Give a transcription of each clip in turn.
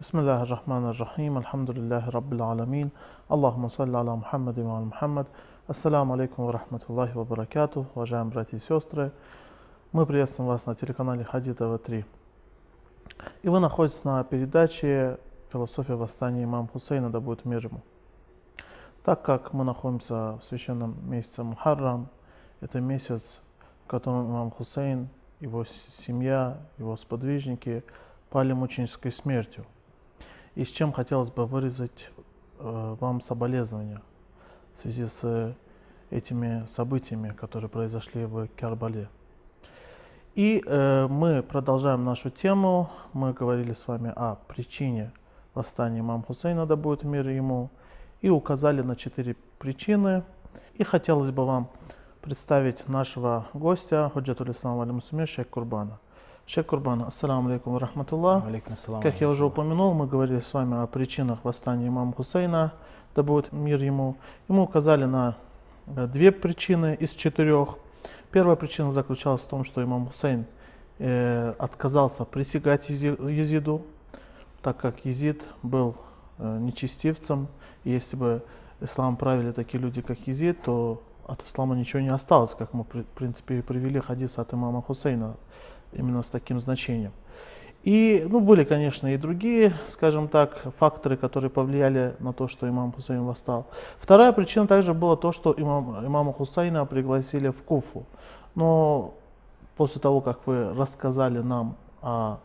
بسم الله الرحمن الرحيم الحمد لله رب العالمين اللهم صل على محمد وعلى محمد Ассаламу алейкум ва рахматуллахи ва баракату, уважаемые братья и сестры. Мы приветствуем вас на телеканале Хади ТВ3. И вы находитесь на передаче «Философия восстания имама Хусейна, да будет мир ему». Так как мы находимся в священном месяце Мухаррам, это месяц, в котором имам Хусейн, его семья, его сподвижники пали мученической смертью. и с чем хотелось бы выразить э, вам соболезнования – в связи с этими событиями, которые произошли в Карбале. И э, мы продолжаем нашу тему. Мы говорили с вами о причине восстания имам Хусейна, да будет мир ему, и указали на четыре причины. И хотелось бы вам представить нашего гостя, Худжатуль Ислам шейх Курбана. Шейх Курбан, ассаламу алейкум рахматуллах. Как я уже упомянул, мы говорили с вами о причинах восстания имама Хусейна – да будет мир ему. Ему указали на э, две причины из четырех. Первая причина заключалась в том, что имам Хусейн э, отказался присягать Езиду, так как Езид был э, нечестивцем. И если бы ислам правили такие люди, как Езид, то от ислама ничего не осталось, как мы, в принципе, и привели хадис от имама Хусейна, именно с таким значением. И ну, были, конечно, и другие, скажем так, факторы, которые повлияли на то, что имам Хусейн восстал. Вторая причина также была то, что имам, имама Хусейна пригласили в Куфу. Но после того, как вы рассказали нам о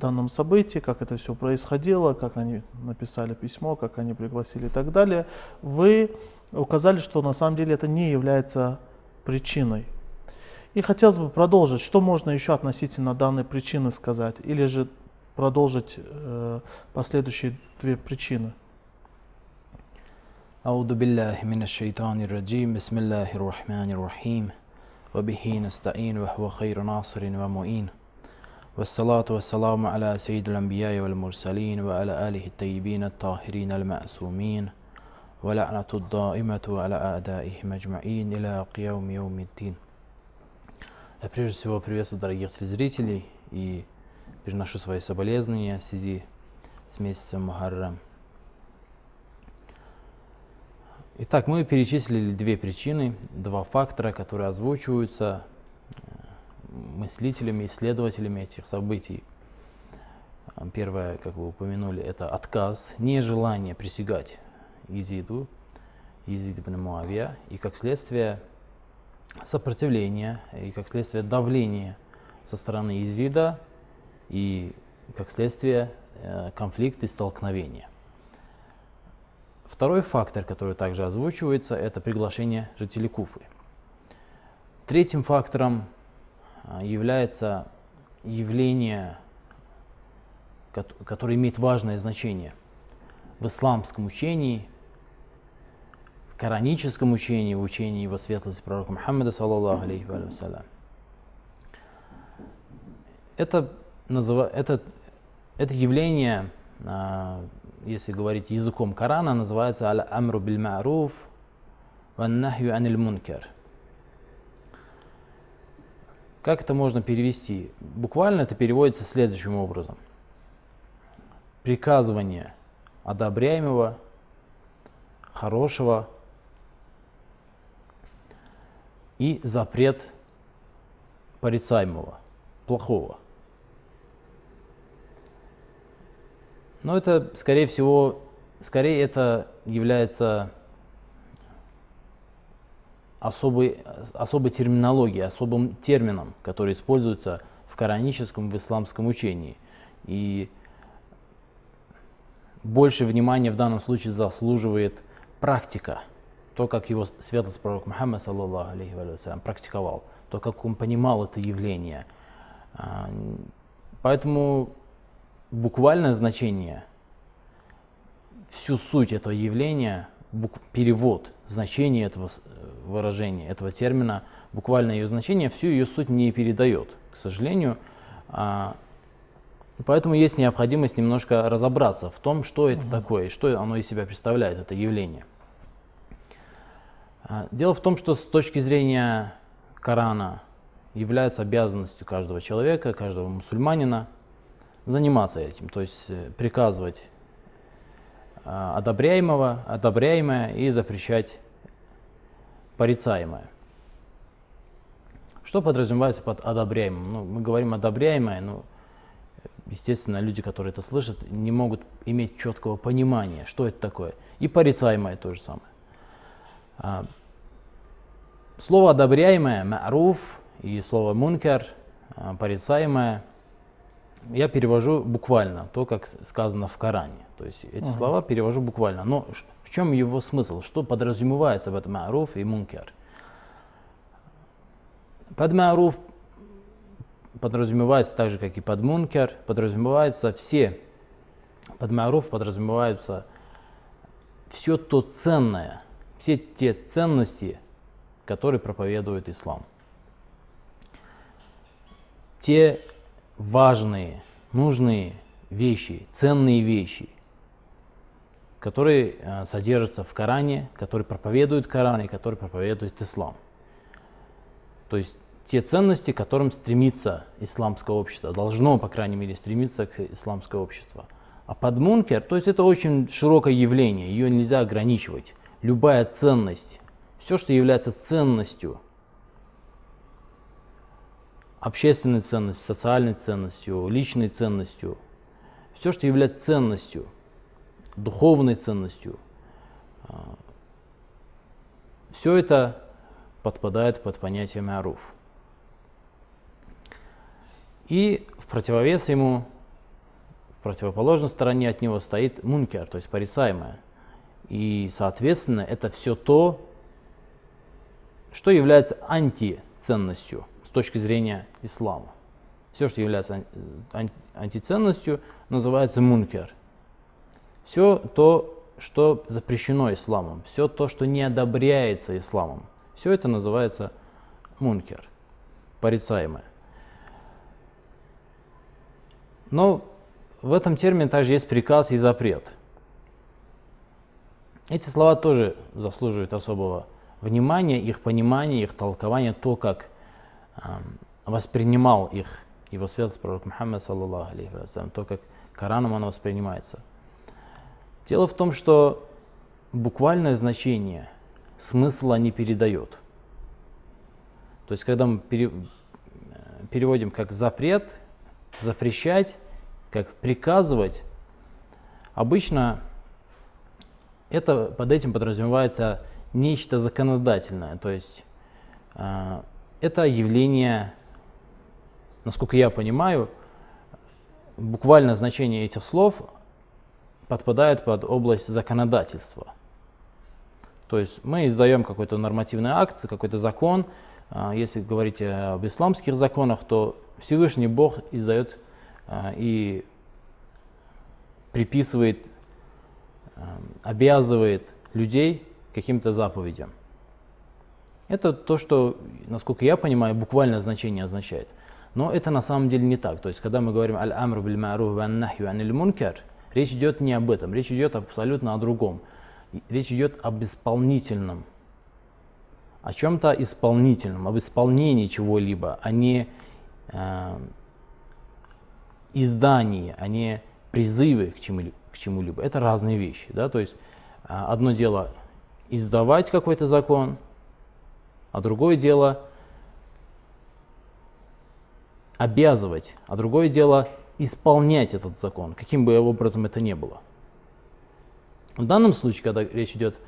данном событии, как это все происходило, как они написали письмо, как они пригласили и так далее, вы указали, что на самом деле это не является причиной и хотелось бы продолжить, что можно еще относительно данной причины сказать, или же продолжить э, последующие две причины. أعوذ بالله من الشيطان الرجيم بسم الله الرحمن الرحيم وبه نستعين وهو خير ناصر ومعين والصلاة والسلام على سيد الأنبياء والمرسلين وعلى آله الطيبين الطاهرين المعصومين ولعنة الدائمة على أعدائهم أجمعين إلى قيوم يوم الدين Я прежде всего приветствую дорогих телезрителей и переношу свои соболезнования в связи с месяцем Мухаррам. Итак, мы перечислили две причины, два фактора, которые озвучиваются э, мыслителями, исследователями этих событий. Первое, как вы упомянули, это отказ, нежелание присягать Езиду, Езид ибн Муавия, и как следствие сопротивление и, как следствие, давление со стороны Изида и, как следствие, э, конфликт и столкновения. Второй фактор, который также озвучивается, это приглашение жителей Куфы. Третьим фактором э, является явление, которое имеет важное значение в исламском учении – кораническом учении, в учении его светлости пророка Мухаммада, саллаллаху алейхи вассалям. Это, это, это явление, а, если говорить языком Корана, называется «Аль-Амру биль ма'руф ван-нахью аниль мункер». Как это можно перевести? Буквально это переводится следующим образом. Приказывание одобряемого, хорошего, и запрет порицаемого, плохого. Но это, скорее всего, скорее это является особой, особой терминологией, особым термином, который используется в кораническом, в исламском учении. И больше внимания в данном случае заслуживает практика – то, как его светлость пророк Мухаммад, саллаллаху алейхи вассалям, практиковал, то, как он понимал это явление. А, поэтому буквальное значение, всю суть этого явления, перевод значения этого выражения, этого термина, буквальное ее значение, всю ее суть не передает, к сожалению. А, поэтому есть необходимость немножко разобраться в том, что это угу. такое, что оно из себя представляет, это явление. А, дело в том, что с точки зрения Корана является обязанностью каждого человека, каждого мусульманина заниматься этим, то есть э, приказывать а, одобряемого, одобряемое и запрещать порицаемое. Что подразумевается под одобряемым? Ну, мы говорим одобряемое, но, естественно, люди, которые это слышат, не могут иметь четкого понимания, что это такое. И порицаемое то же самое. Слово одобряемое, ма'руф, и слово мункер, а, порицаемое, я перевожу буквально, то, как сказано в Коране. То есть эти uh слова перевожу буквально. Но в чем его смысл? Что подразумевается в этом ма'руф и мункер? Под ма'руф подразумевается так же, как и под мункер, подразумевается все, под ма'руф подразумеваются все то ценное, все те ценности, которые проповедует ислам. Те важные, нужные вещи, ценные вещи, которые э, содержатся в Коране, которые проповедуют Коран и которые проповедуют ислам. То есть те ценности, к которым стремится исламское общество, должно, по крайней мере, стремиться к исламское общество. А под мункер, то есть это очень широкое явление, ее нельзя ограничивать. Любая ценность, все, что является ценностью, общественной ценностью, социальной ценностью, личной ценностью, все, что является ценностью, духовной ценностью, а, все это подпадает под понятие мяруф. И в противовес ему, в противоположной стороне от него стоит мункер, то есть порицаемое. И, соответственно, это все то, что является антиценностью с точки зрения ислама. Все, что является антиценностью, называется мункер. Все то, что запрещено исламом, все то, что не одобряется исламом, все это называется мункер, порицаемое. Но в этом термине также есть приказ и запрет. Эти слова тоже заслуживают особого внимания, их понимания, их толкования, то, как воспринимал их его святость пророк Мухаммад, то, как Кораном оно воспринимается. Дело в том, что буквальное значение смысла не передает. То есть, когда мы пере, переводим как запрет, запрещать, как приказывать, обычно это под этим подразумевается нечто законодательное, то есть э, это явление, насколько я понимаю, буквально значение этих слов подпадает под область законодательства. То есть мы издаем какой-то нормативный акт, какой-то закон. Э, если говорить об исламских законах, то Всевышний Бог издает э, и приписывает, обязывает людей каким-то заповедям. Это то, что, насколько я понимаю, буквальное значение означает. Но это на самом деле не так. То есть, когда мы говорим «аль-амр биль ма'руф ва нахью аниль мункар», речь идет не об этом, речь идет абсолютно о другом. Речь идет об исполнительном, о чем-то исполнительном, об исполнении чего-либо, а не э, издании, а не призывы к чему-либо. Чему-либо. Это разные вещи. Да? То есть, э, одно дело издавать какой-то закон, а другое дело обязывать, а другое дело исполнять этот закон, каким бы образом это ни было. В данном случае, когда речь идет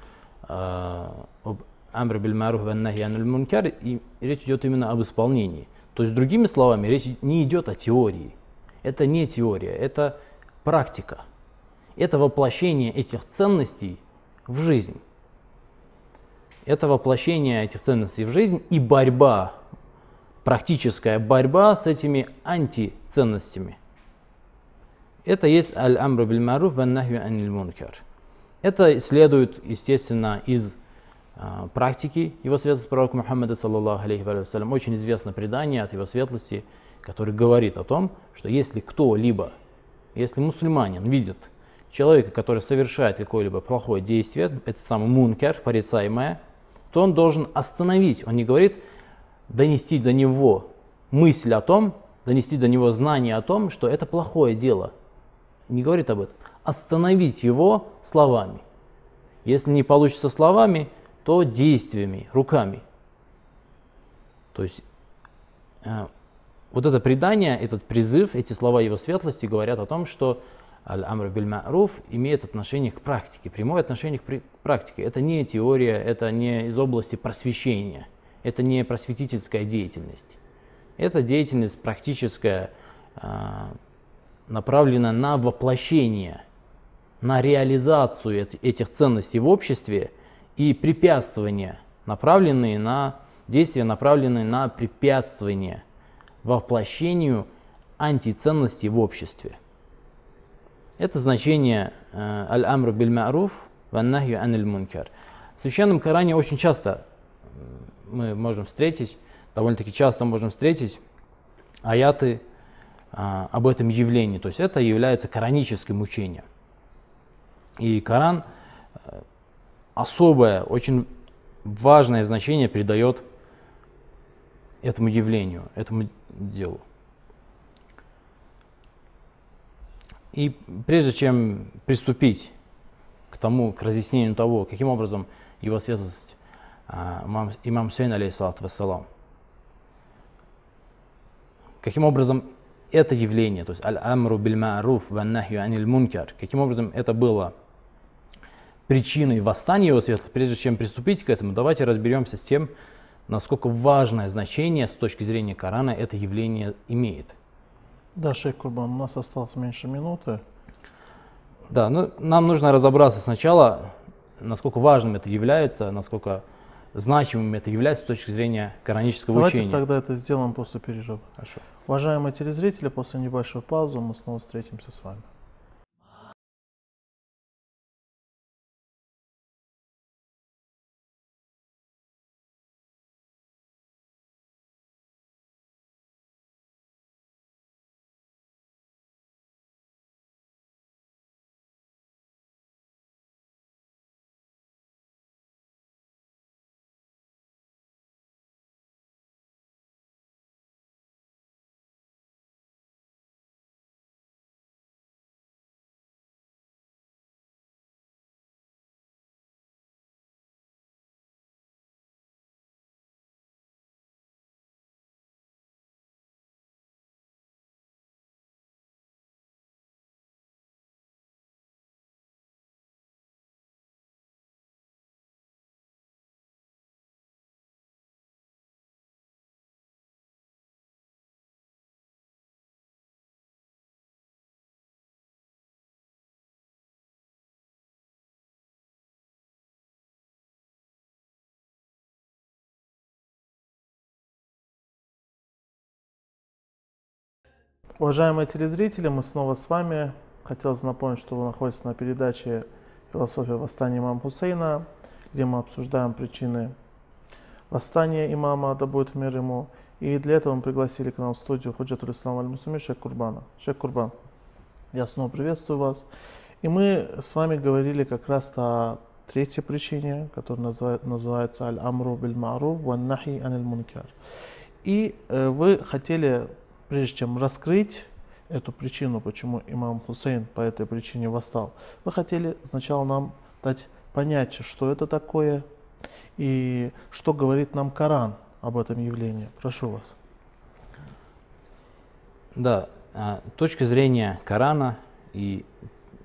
э, об амр биль маруф мункар, речь идет именно об исполнении. То есть, другими словами, речь не идет о теории. Это не теория, это практика. Это воплощение этих ценностей в жизнь это воплощение этих ценностей в жизнь и борьба, практическая борьба с этими антиценностями. Это есть аль-амру биль маруф ван аниль мункар. Это следует, естественно, из э, практики его светлости пророка Мухаммада, саллаллаху алейхи вассалям, очень известное предание от его светлости, который говорит о том, что если кто-либо, если мусульманин видит человека, который совершает какое-либо плохое действие, это самый мункер, порицаемое, то он должен остановить, он не говорит донести до него мысль о том, донести до него знание о том, что это плохое дело. Не говорит об этом. Остановить его словами. Если не получится словами, то действиями, руками. То есть э, вот это предание, этот призыв, эти слова его светлости говорят о том, что Аль-Амр биль имеет отношение к практике, прямое отношение к, практике. Это не теория, это не из области просвещения, это не просветительская деятельность. Это деятельность практическая, а, направлена на воплощение, на реализацию этих ценностей в обществе и препятствования, направленные на действия, направленные на препятствование воплощению антиценностей в обществе. Это значение э, аль-амр биль ма'руф ван-нахью аниль мункар. В Священном Коране очень часто мы можем встретить, довольно-таки часто можем встретить аяты а, об этом явлении. То есть это является кораническим учением. И Коран э, особое, очень важное значение придает этому явлению, этому делу. И прежде чем приступить к тому, к разъяснению того, каким образом его светлость а, имам, имам Сейн, алейхиссалату вассалам, каким образом это явление, то есть аль-амру биль ма'руф ван нахью аниль мункар, каким образом это было причиной восстания его света, прежде чем приступить к этому, давайте разберемся с тем, насколько важное значение с точки зрения Корана это явление имеет. Да, шейх Курбан, у нас осталось меньше минуты. Да, ну, нам нужно разобраться сначала, насколько важным это является, насколько значимым это является с точки зрения коранического Давайте учения. тогда это сделаем после перерыва. Хорошо. Уважаемые телезрители, после небольшой паузы мы снова встретимся с вами. Уважаемые телезрители, мы снова с вами. Хотелось напомнить, что вы находитесь на передаче «Философия восстания имама Хусейна», где мы обсуждаем причины восстания имама, да будет мир ему. И для этого мы пригласили к нам в студию Худжатуль Ислам Аль Мусуми Шейх Курбана. Шейх Курбан, я снова приветствую вас. И мы с вами говорили как раз о третьей причине, которая называет, называется Аль-Амру биль Ма'руф ван Нахи аниль Мункар. И э, вы хотели прежде чем раскрыть эту причину, почему имам Хусейн по этой причине восстал, вы хотели сначала нам дать понятие, что это такое и что говорит нам Коран об этом явлении. Прошу вас. Да, а, точка зрения Корана и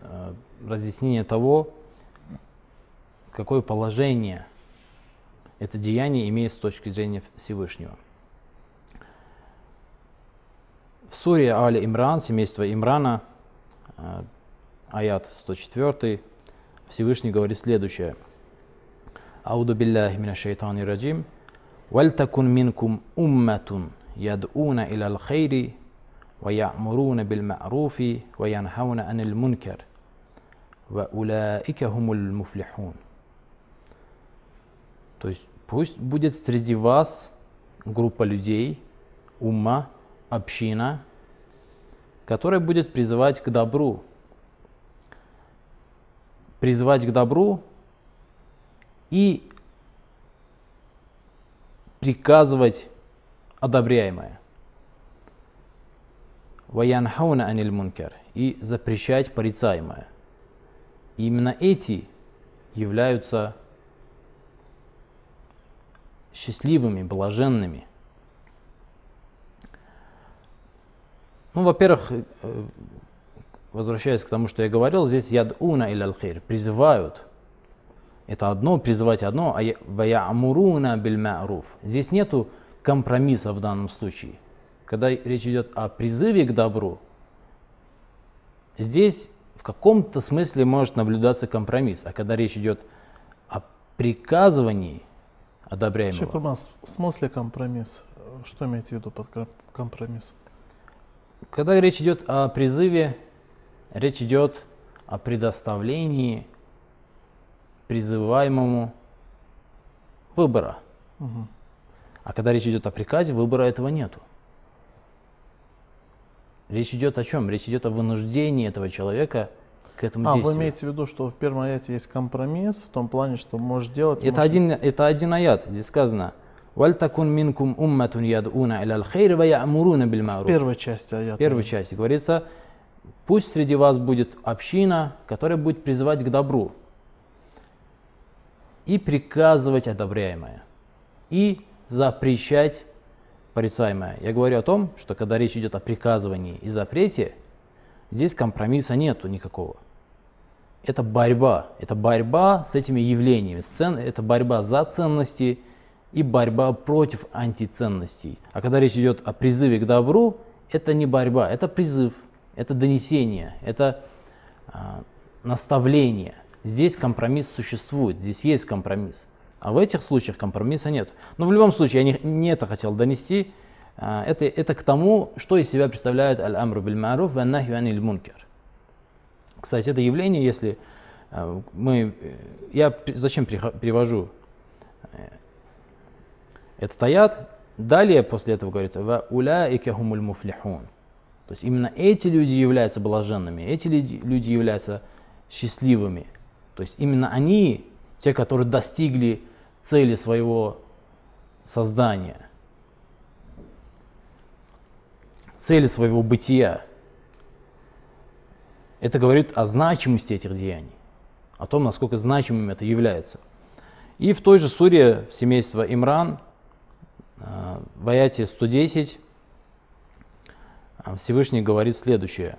а, разъяснение того, какое положение это деяние имеет с точки зрения Всевышнего. В суре Али Имран, семейство Имрана, э, аят 104, Всевышний говорит следующее. Ауду билляхи мина шайтани раджим. Вальтакун минкум умматун яд'уна иля алхайри ва я'муруна бил ма'руфи ва янхауна анил мункар. Ва улаика хумул муфлихун. То есть пусть будет среди вас группа людей, умма, община, которая будет призывать к добру. Призывать к добру и приказывать одобряемое. ваянхауна аниль мункар и запрещать порицаемое. И именно эти являются счастливыми, блаженными. Ну, во-первых, э, возвращаясь к тому, что я говорил, здесь яд уна или алхир призывают. Это одно, призывать одно, а ваямуруна биль Здесь нету компромисса в данном случае. Когда речь идет о призыве к добру, здесь в каком-то смысле может наблюдаться компромисс. А когда речь идет о приказывании одобряемого. Шикурман, в смысле компромисс? Что имеете в виду под компромиссом? Когда речь идет о призыве, речь идет о предоставлении призываемому выбора. Угу. А когда речь идет о приказе, выбора этого нету. Речь идет о чем? Речь идет о вынуждении этого человека к этому а, действию. вы имеете в виду, что в первом аяте есть компромисс в том плане, что можешь делать... Это, можешь... Один, это один аят. Здесь сказано «Вальтакун минкум умматун ядуна илял хейр ва я'муруна биль В первой части аята. В первой части говорится «Пусть среди вас будет община, которая будет призывать к добру и приказывать одобряемое, и запрещать порицаемое». Я говорю о том, что когда речь идет о приказывании и запрете, здесь компромисса нету никакого это борьба. Это борьба с этими явлениями. Это борьба за ценности и борьба против антиценностей. А когда речь идет о призыве к добру, это не борьба, это призыв, это донесение, это а, наставление. Здесь компромисс существует, здесь есть компромисс. А в этих случаях компромисса нет. Но в любом случае, я не, не это хотел донести. А, это, это к тому, что из себя представляет аль-амру биль-маруф ва аниль мункер. Кстати, это явление, если э, мы, э, я зачем привожу э, этот аят, далее после этого говорится, «Ва уляика хумуль муфлихун». То есть именно эти люди являются блаженными, эти люди являются счастливыми. То есть именно они, те, которые достигли цели своего создания, цели своего бытия. Это говорит о значимости этих деяний, о том, насколько значимым это является. И в той же суре в семейство Имран, Э, в аяте 110 э, Всевышний говорит следующее.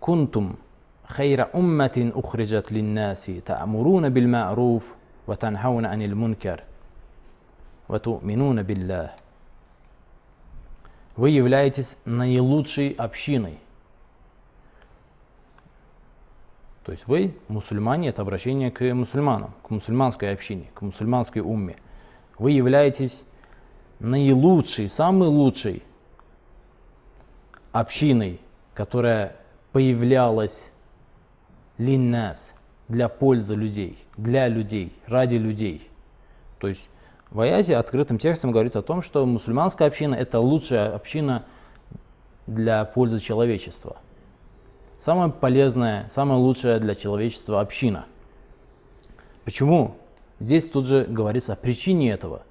«Кунтум хайра умматин ухриджат линнаси та'муруна биль ма'руф ва танхауна анил мункар ва ту'минуна биллах». Вы являетесь наилучшей общиной. То есть вы, мусульмане, это обращение к мусульманам, к мусульманской общине, к мусульманской умме. Вы являетесь наилучшей, самой лучшей общиной, которая появлялась линнас, для пользы людей, для людей, ради людей. То есть в аяте открытым текстом говорится о том, что мусульманская община это лучшая община для пользы человечества – самая полезная, самая лучшая для человечества община. Почему? Здесь тут же говорится о причине этого.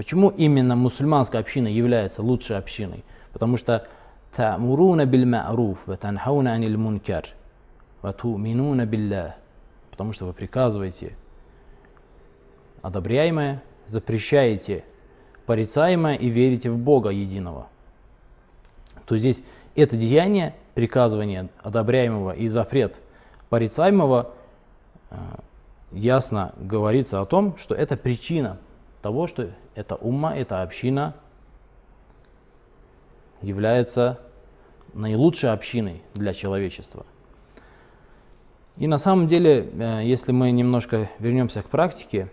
Почему именно мусульманская община является лучшей общиной? Потому что та'муруна биль ма'руф ва танхауна аниль мункар ва ту'минуна биллах. Потому что вы приказываете одобряемое, запрещаете порицаемое и верите в Бога единого. То здесь это деяние приказывание одобряемого и запрет порицаемого, э, ясно говорится о том, что это причина того, что эта умма, эта община является наилучшей общиной для человечества. И на самом деле, э, если мы немножко вернемся к практике,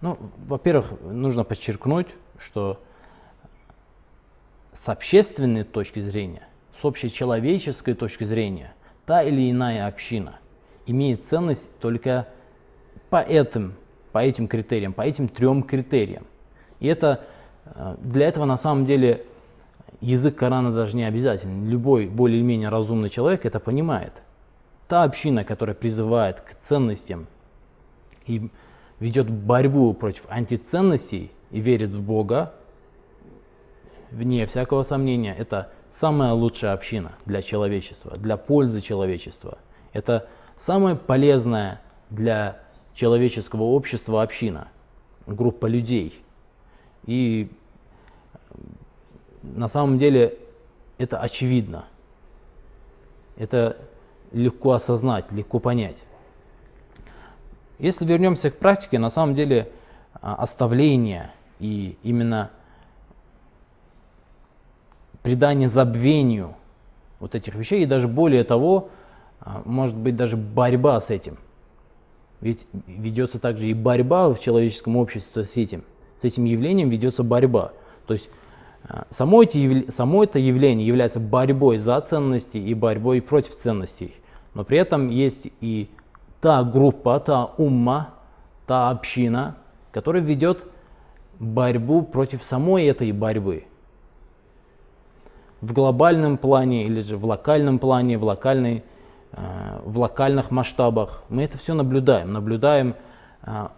ну, во-первых, нужно подчеркнуть, что с общественной точки зрения – с общечеловеческой точки зрения, та или иная община имеет ценность только по этим, по этим критериям, по этим трем критериям. И это, э, для этого на самом деле язык Корана даже не обязателен. Любой более-менее разумный человек это понимает. Та община, которая призывает к ценностям и ведет борьбу против антиценностей и верит в Бога, вне всякого сомнения, это самая лучшая община для человечества, для пользы человечества. Это самая полезная для человеческого общества община, группа людей. И на самом деле это очевидно. Это легко осознать, легко понять. Если вернемся к практике, на самом деле а, оставление и именно придание забвению вот этих вещей, и даже более того, а, может быть даже борьба с этим. Ведь ведется также и борьба в человеческом обществе с этим. С этим явлением ведется борьба. То есть а, само, эти, само это явление является борьбой за ценности и борьбой против ценностей. Но при этом есть и та группа, та умма, та община, которая ведет борьбу против самой этой борьбы. В глобальном плане или же в локальном плане, в, локальной, в локальных масштабах мы это все наблюдаем. Наблюдаем э,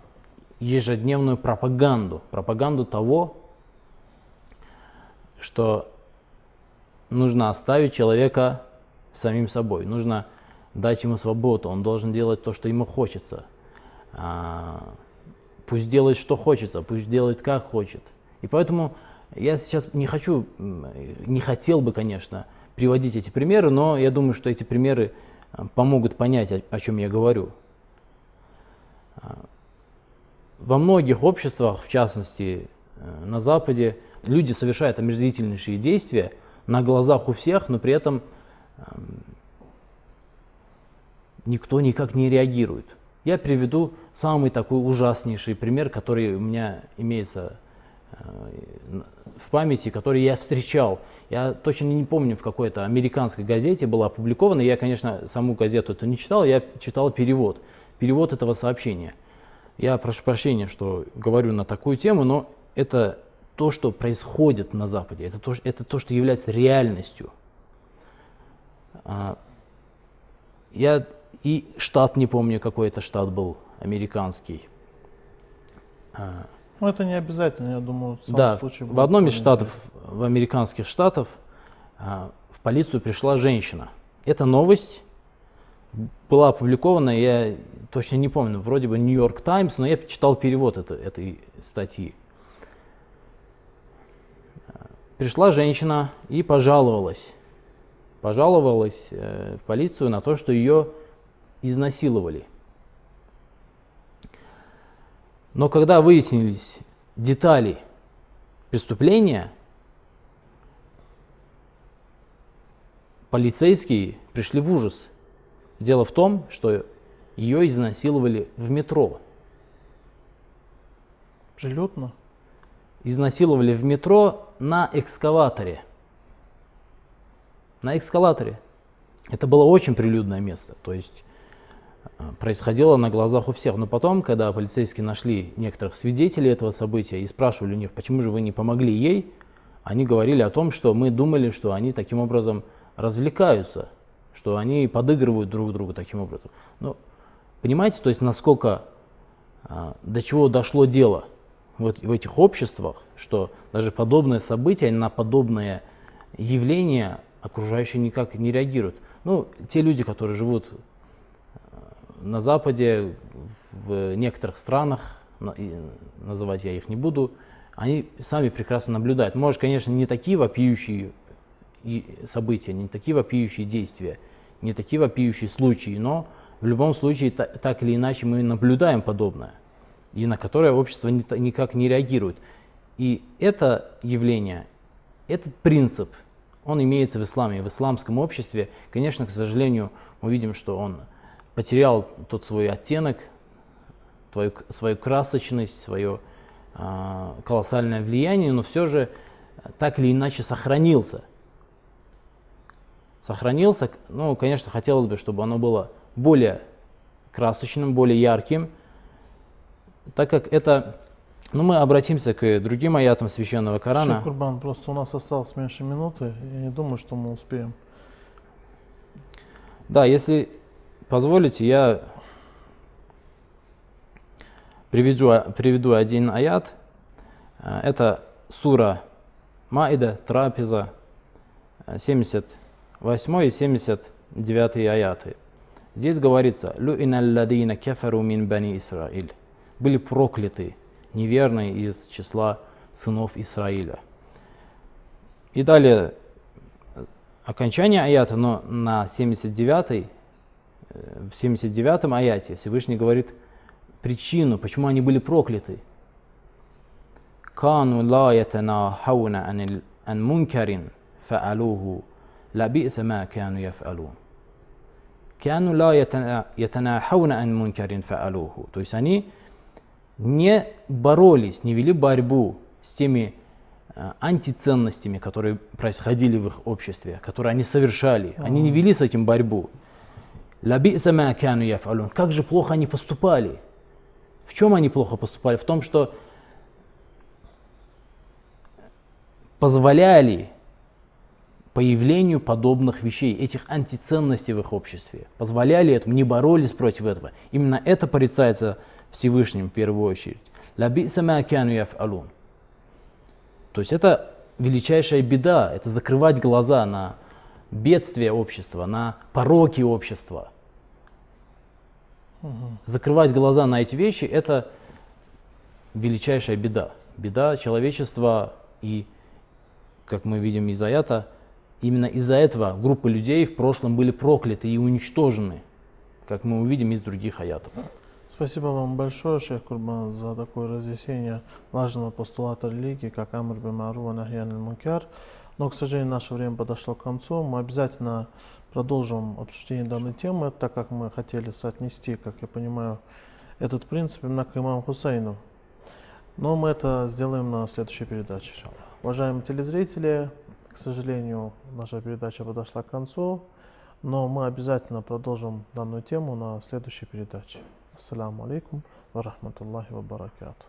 ежедневную пропаганду, пропаганду того, что нужно оставить человека самим собой, нужно дать ему свободу, он должен делать то, что ему хочется. А, пусть делает, что хочется, пусть делает, как хочет. И поэтому я сейчас не хочу, не хотел бы, конечно, приводить эти примеры, но я думаю, что эти примеры помогут понять, о, о чем я говорю. А, во многих обществах, в частности э, на Западе, люди совершают омерзительнейшие действия на глазах у всех, но при этом никто никак не реагирует. Я приведу самый такой ужаснейший пример, который у меня имеется в памяти, который я встречал. Я точно не помню, в какой-то американской газете было опубликовано. Я, конечно, саму газету это не читал, я читал перевод. Перевод этого сообщения. Я прошу прощения, что говорю на такую тему, но это то, что происходит на Западе, это то, это то что является реальностью. А, я и штат, не помню, какой это штат был, американский. Ну, это не обязательно, я думаю. В да, в одном из штатов, в американских штатов, а, в полицию пришла женщина. Эта новость была опубликована, я точно не помню, вроде бы Нью-Йорк Таймс, но я читал перевод это, этой статьи. Пришла женщина и пожаловалась. Пожаловалась э, в полицию на то, что ее изнасиловали. Но когда выяснились детали преступления, полицейские пришли в ужас. Дело в том, что ее изнасиловали в метро. Прилюдно? Изнасиловали в метро на экскаваторе. На экскалаторе. Это было очень прилюдное место. То есть происходило на глазах у всех. Но потом, когда полицейские нашли некоторых свидетелей этого события и спрашивали у них, почему же вы не помогли ей, они говорили о том, что мы думали, что они таким образом развлекаются, что они подыгрывают друг другу таким образом. Но понимаете, то есть насколько, а, до чего дошло дело вот в этих обществах, что даже подобное событие на подобное явление окружающие никак не реагируют. Ну, те люди, которые живут на Западе, в некоторых странах, называть я их не буду, они сами прекрасно наблюдают. Может, конечно, не такие вопиющие события, не такие вопиющие действия, не такие вопиющие случаи, но в любом случае так или иначе мы наблюдаем подобное, и на которое общество никак не реагирует. И это явление, этот принцип, он имеется в исламе, в исламском обществе. Конечно, к сожалению, мы видим, что он потерял тот свой оттенок, твою, свою красочность, свое э, колоссальное влияние, но все же так или иначе сохранился. Сохранился, ну, конечно, хотелось бы, чтобы оно было более красочным, более ярким, так как это, ну, мы обратимся к другим аятам Священного Корана. Курбан, просто у нас осталось меньше минуты, я не думаю, что мы успеем. Да, если позволите, я приведу, приведу один аят. Э, это сура Маида, трапеза, э, 78 и 79 аяты. Здесь говорится, «Лю'ина алладина кафару мин бани Исраиль». Были прокляты неверные из числа сынов Израиля. И далее э, окончание аята, но на 79 э, в 79 аяте Всевышний говорит причину, почему они были прокляты. كانوا لا يتناهون عن ال- عن منكر فعلوه لبئس ما كانوا يفعلون كانوا لا يتنا- يتناهون عن منكر فعلوه то есть они не боролись, не вели борьбу с теми э, антиценностями, которые происходили в их обществе, которые они совершали. Они не вели с этим борьбу. Как же плохо они поступали. В чем они плохо поступали? В том, что позволяли появлению подобных вещей, этих антиценностей в их обществе. Позволяли этому, не боролись против этого. Именно это порицается Всевышним в первую очередь. То есть это величайшая беда, это закрывать глаза на бедствие общества, на пороки общества. Закрывать глаза на эти вещи – это величайшая беда. Беда человечества и, как мы видим из аята, именно из-за этого группы людей в прошлом были прокляты и уничтожены, как мы увидим из других аятов. Спасибо вам большое, шейх Курбан, за такое разъяснение важного постулата религии, как Амр бин Мару Нахьян Мункар. Но, к сожалению, наше время подошло к концу. Мы обязательно продолжим обсуждение данной темы, так как мы хотели соотнести, как я понимаю, этот принцип именно к имаму Хусейну. Но мы это сделаем на следующей передаче. Уважаемые телезрители, к сожалению, наша передача подошла к концу, но мы обязательно продолжим данную тему на следующей передаче. Ассаламу алейкум ва рахматуллахи ва баракату.